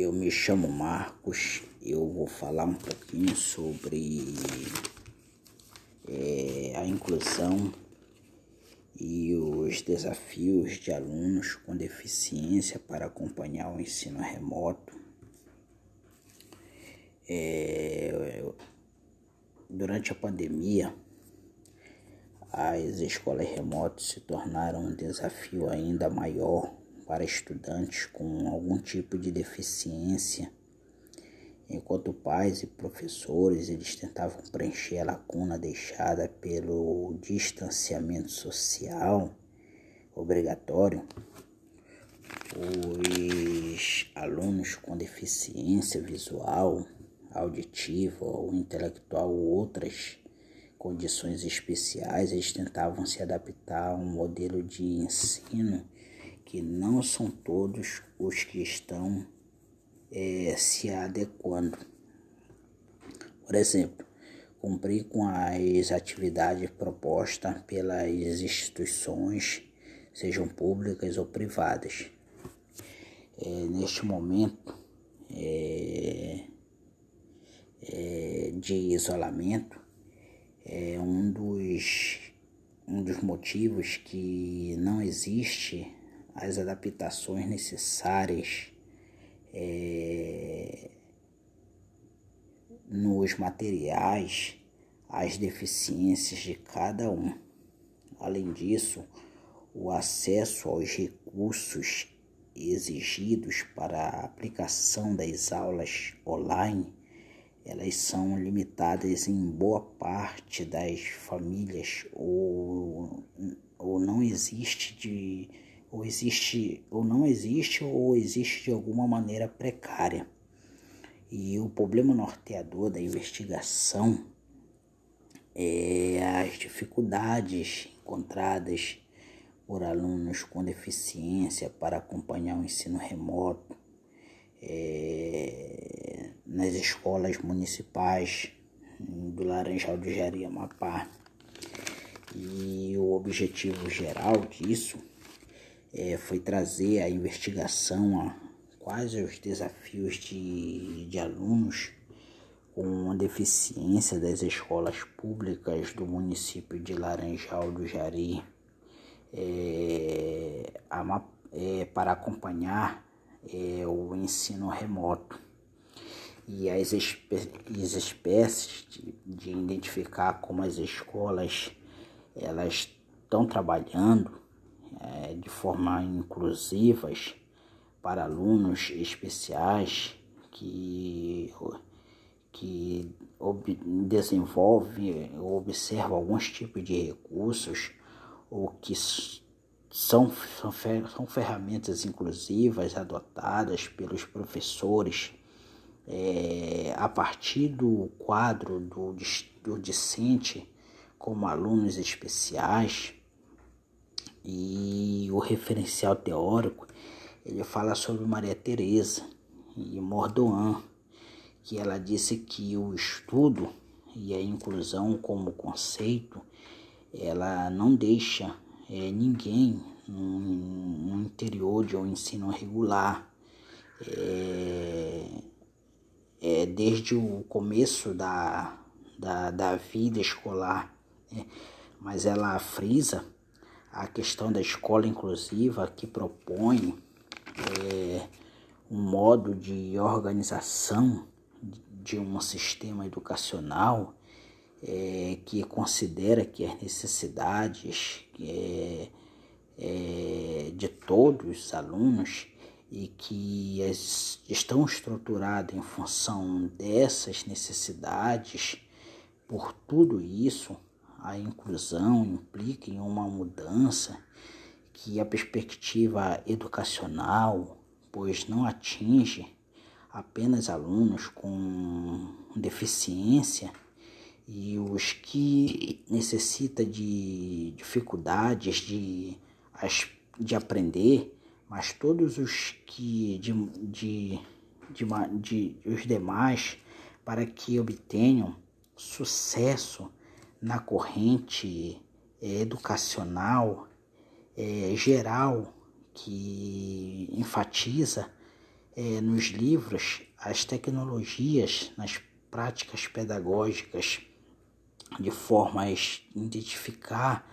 eu me chamo Marcos, eu vou falar um pouquinho sobre é, a inclusão e os desafios de alunos com deficiência para acompanhar o ensino remoto. É, durante a pandemia, as escolas remotas se tornaram um desafio ainda maior para estudantes com algum tipo de deficiência, enquanto pais e professores eles tentavam preencher a lacuna deixada pelo distanciamento social obrigatório, os alunos com deficiência visual, auditiva ou intelectual ou outras condições especiais, eles tentavam se adaptar a um modelo de ensino que não são todos os que estão é, se adequando. Por exemplo, cumprir com as atividades propostas pelas instituições, sejam públicas ou privadas. É, neste momento é, é, de isolamento, é um dos, um dos motivos que não existe as adaptações necessárias é, nos materiais, as deficiências de cada um. Além disso, o acesso aos recursos exigidos para a aplicação das aulas online, elas são limitadas em boa parte das famílias ou, ou não existe de ou existe ou não existe ou existe de alguma maneira precária. E o problema norteador da investigação é as dificuldades encontradas por alunos com deficiência para acompanhar o ensino remoto é, nas escolas municipais do Laranjal de Jari Amapá. E o objetivo geral disso é, foi trazer a investigação a quais os desafios de, de alunos com deficiência das escolas públicas do município de Laranjal do Jari. É, a, é, para acompanhar é, o ensino remoto. E as, espé as espécies de, de identificar como as escolas elas estão trabalhando é, de forma inclusivas para alunos especiais que, que ob, desenvolve ou observa alguns tipos de recursos ou que são, são, são ferramentas inclusivas adotadas pelos professores é, a partir do quadro do, do discente como alunos especiais e o referencial teórico ele fala sobre Maria Teresa e Mordoan, que ela disse que o estudo e a inclusão como conceito ela não deixa é, ninguém no, no, interior de um ensino regular é, é, desde o começo da, da, da vida escolar, né? mas ela frisa a questão da escola inclusiva que propõe é, um modo de organização de um sistema educacional é, que considera que as necessidades é, é, de todos os alunos e que estão estruturadas em função dessas necessidades, por tudo isso, a inclusão implica em uma mudança que a perspectiva educacional, pois não atinge apenas alunos com deficiência e os que necessita de dificuldades de, de aprender, mas todos os que de, de, de, de os demais para que obtenham sucesso na corrente é, educacional é, geral que enfatiza é, nos livros as tecnologias nas práticas pedagógicas de forma a identificar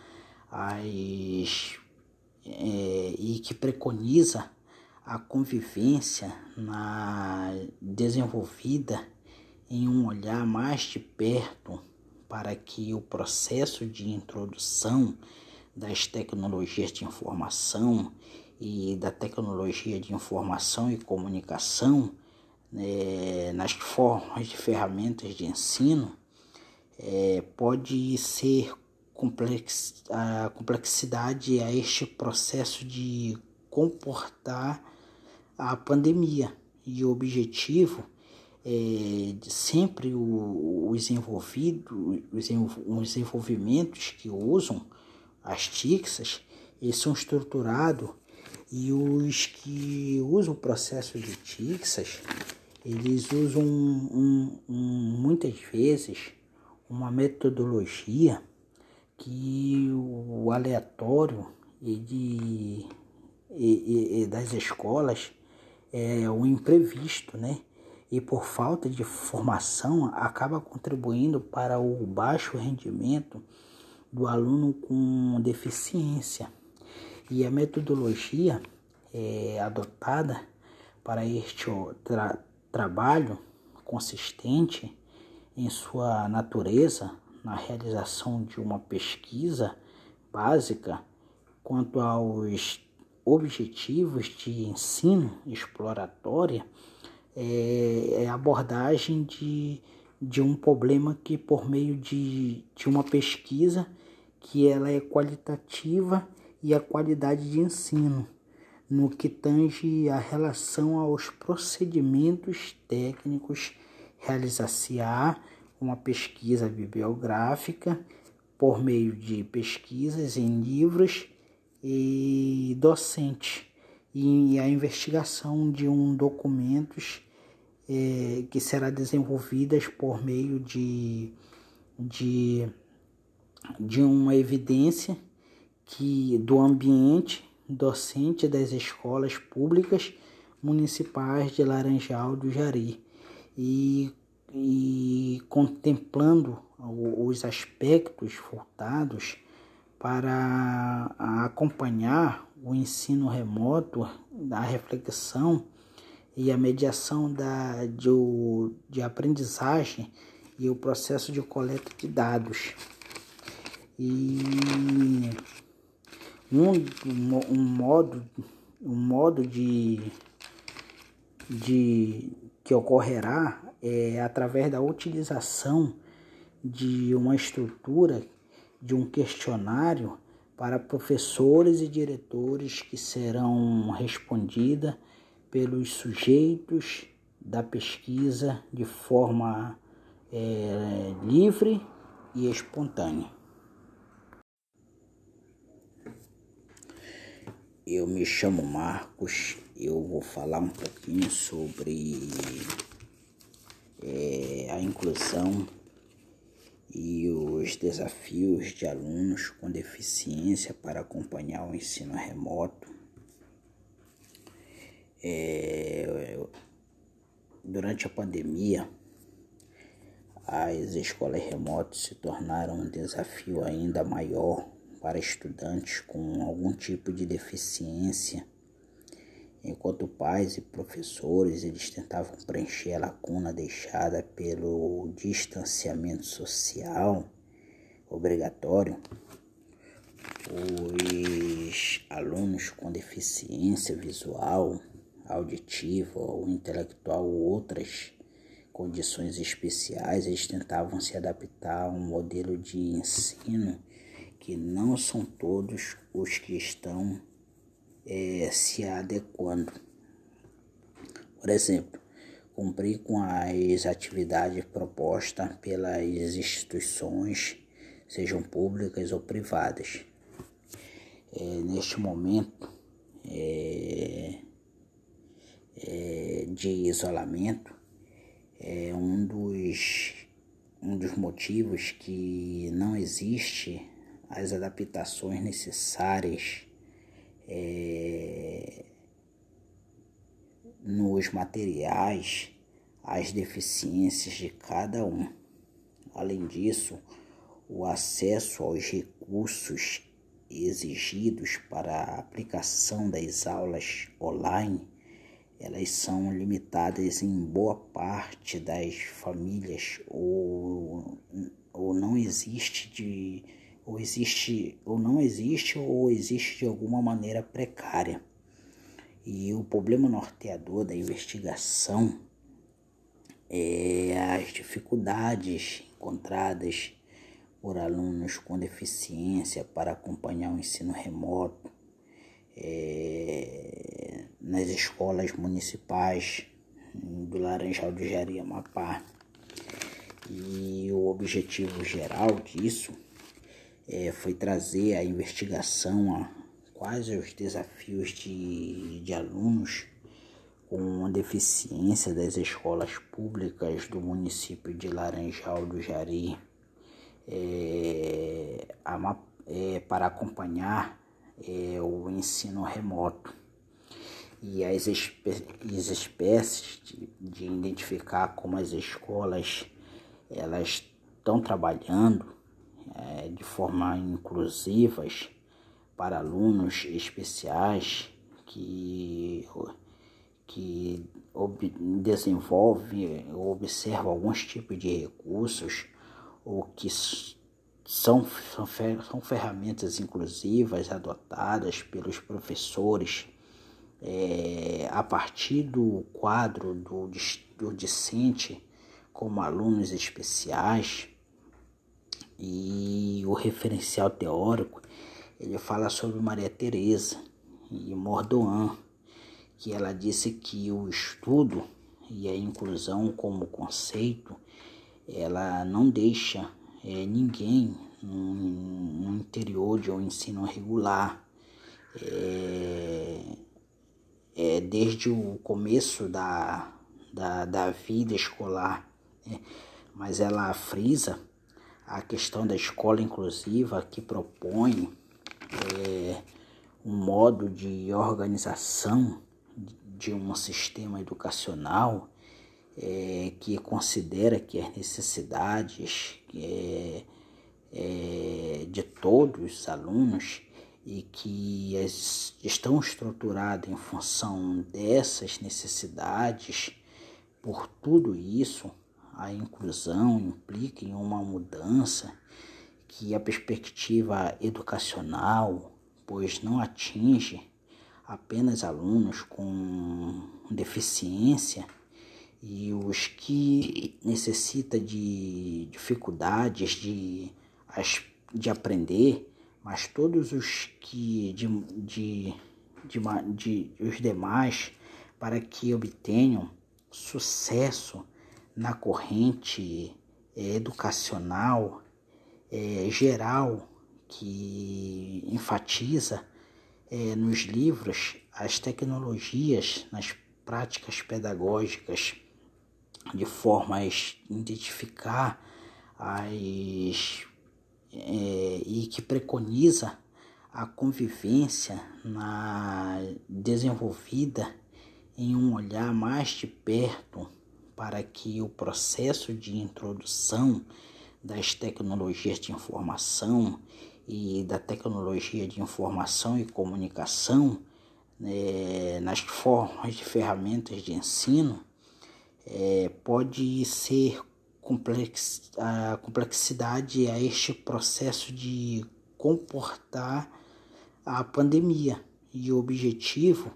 as é, e que preconiza a convivência na desenvolvida em um olhar mais de perto para que o processo de introdução das tecnologias de informação e da tecnologia de informação e comunicação né, nas formas de ferramentas de ensino é, pode ser complex, a complexidade a este processo de comportar a pandemia. E o objetivo é, sempre o, os envolvidos, os, os envolvimentos que usam as TICSAs, eles são estruturados e os que usam o processo de TICSAs, eles usam um, um, muitas vezes uma metodologia que o aleatório e, de, e, e das escolas é o imprevisto, né? E por falta de formação acaba contribuindo para o baixo rendimento do aluno com deficiência. E a metodologia é adotada para este tra trabalho consistente em sua natureza na realização de uma pesquisa básica quanto aos objetivos de ensino exploratória é, é abordagem de, de um problema que por meio de, de uma pesquisa que ela é qualitativa e a qualidade de ensino no que tange a relação aos procedimentos técnicos realizar-se-á uma pesquisa bibliográfica por meio de pesquisas em livros e docente e a investigação de um documentos é, que será desenvolvidas por meio de, de, de uma evidência que do ambiente docente das escolas públicas municipais de Laranjal do Jari. E, e contemplando os aspectos voltados para acompanhar o ensino remoto, a reflexão e a mediação da, de, de aprendizagem e o processo de coleta de dados. E um, um modo, um modo de, de que ocorrerá é através da utilização de uma estrutura de um questionário para professores e diretores que serão respondida pelos sujeitos da pesquisa de forma é, livre e espontânea. Eu me chamo Marcos, eu vou falar um pouquinho sobre é, a inclusão e os desafios de alunos com deficiência para acompanhar o ensino remoto. É, durante a pandemia, as escolas remotas se tornaram um desafio ainda maior para estudantes com algum tipo de deficiência, enquanto pais e professores eles tentavam preencher a lacuna deixada pelo distanciamento social obrigatório. Os alunos com deficiência visual, auditiva ou intelectual ou outras condições especiais, eles tentavam se adaptar a um modelo de ensino que não são todos os que estão é, se adequando. Por exemplo, cumprir com as atividades propostas pelas instituições, sejam públicas ou privadas. É, neste momento é, é, de isolamento, é um dos, um dos motivos que não existe as adaptações necessárias é, no nos materiais as deficiências de cada um. Além disso, o acesso aos recursos exigidos para a aplicação das aulas online, elas são limitadas em boa parte das famílias ou, ou não existe de ou existe ou não existe ou existe de alguma maneira precária. E o problema norteador da investigação é as dificuldades encontradas por alunos com deficiência para acompanhar o ensino remoto é, nas escolas municipais do Laranjal de Jari Amapá. E o objetivo geral disso é, foi trazer a investigação a quais os desafios de, de alunos com deficiência das escolas públicas do município de Laranjal do Jari é, é, para acompanhar é, o ensino remoto e as, espé as espécies de, de, identificar como as escolas elas estão trabalhando é, de forma inclusivas para alunos especiais que que ob, desenvolve ou observa alguns tipos de recursos ou que são, são, são ferramentas inclusivas adotadas pelos professores é, a partir do quadro do, do discente como alunos especiais e o referencial teórico ele fala sobre Maria Teresa e Mordoan que ela disse que o estudo e a inclusão como conceito ela não deixa é, ninguém no, no, interior de um ensino regular. É, é, desde o começo da, da, da vida escolar, né? mas ela frisa a questão da escola inclusiva que propõe é, um modo de organização de um sistema educacional é, que considera que as necessidades é, é, de todos os alunos e que estão estruturadas em função dessas necessidades, por tudo isso, a inclusão implica em uma mudança que a perspectiva educacional, pois não atinge apenas alunos com deficiência, e os que necessita de dificuldades de, de aprender, mas todos os que de, de, de, de os demais para que obtenham sucesso na corrente é, educacional é, geral que enfatiza é, nos livros as tecnologias nas práticas pedagógicas de forma a identificar as é, e que preconiza a convivência na desenvolvida em um olhar mais de perto para que o processo de introdução das tecnologias de informação e da tecnologia de informação e comunicação né, nas formas de ferramentas de ensino é, pode ser complex, a complexidade a este processo de comportar a pandemia. E o objetivo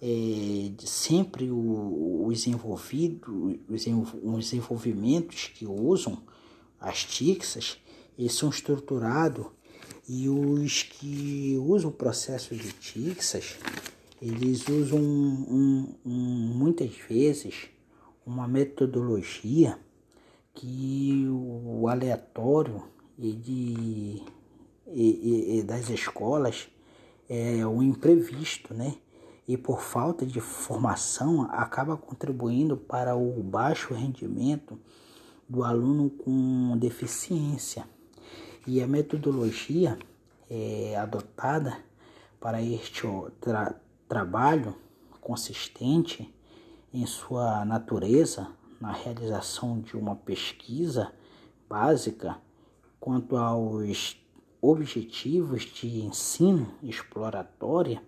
é sempre o, os envolvidos, os, os envolvimentos que usam as TICSAs, eles são estruturados e os que usam o processo de TICSAs, eles usam um, um, muitas vezes uma metodologia que o aleatório e, das escolas é o imprevisto, né? E por falta de formação acaba contribuindo para o baixo rendimento do aluno com deficiência. E a metodologia é adotada para este tra trabalho consistente em sua natureza na realização de uma pesquisa básica quanto aos objetivos de ensino exploratória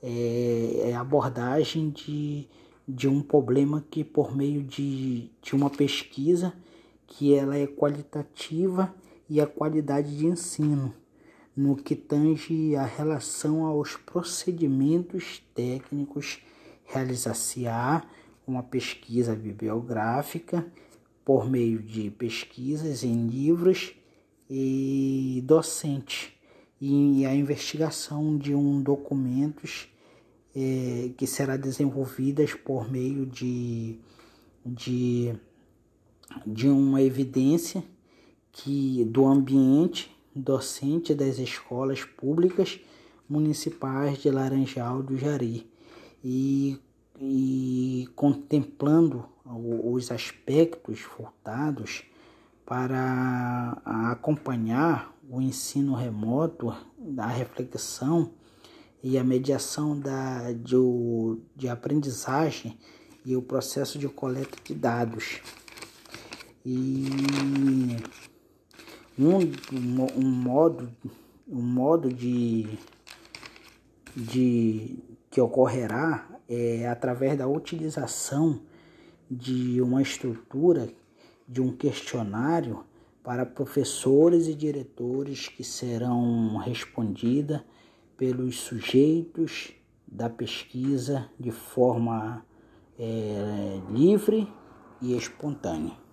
é, é abordagem de, de um problema que por meio de, de uma pesquisa que ela é qualitativa e a qualidade de ensino no que tange a relação aos procedimentos técnicos realizar-se-á uma pesquisa bibliográfica por meio de pesquisas em livros e docente e a investigação de um documentos é, que será desenvolvidas por meio de, de, de uma evidência que do ambiente docente das escolas públicas municipais de Laranjal do Jari. E, e contemplando os aspectos voltados para acompanhar o ensino remoto, a reflexão e a mediação da, de, de aprendizagem e o processo de coleta de dados. E um, um modo, um modo de, de que ocorrerá é através da utilização de uma estrutura de um questionário para professores e diretores que serão respondida pelos sujeitos da pesquisa de forma é, livre e espontânea.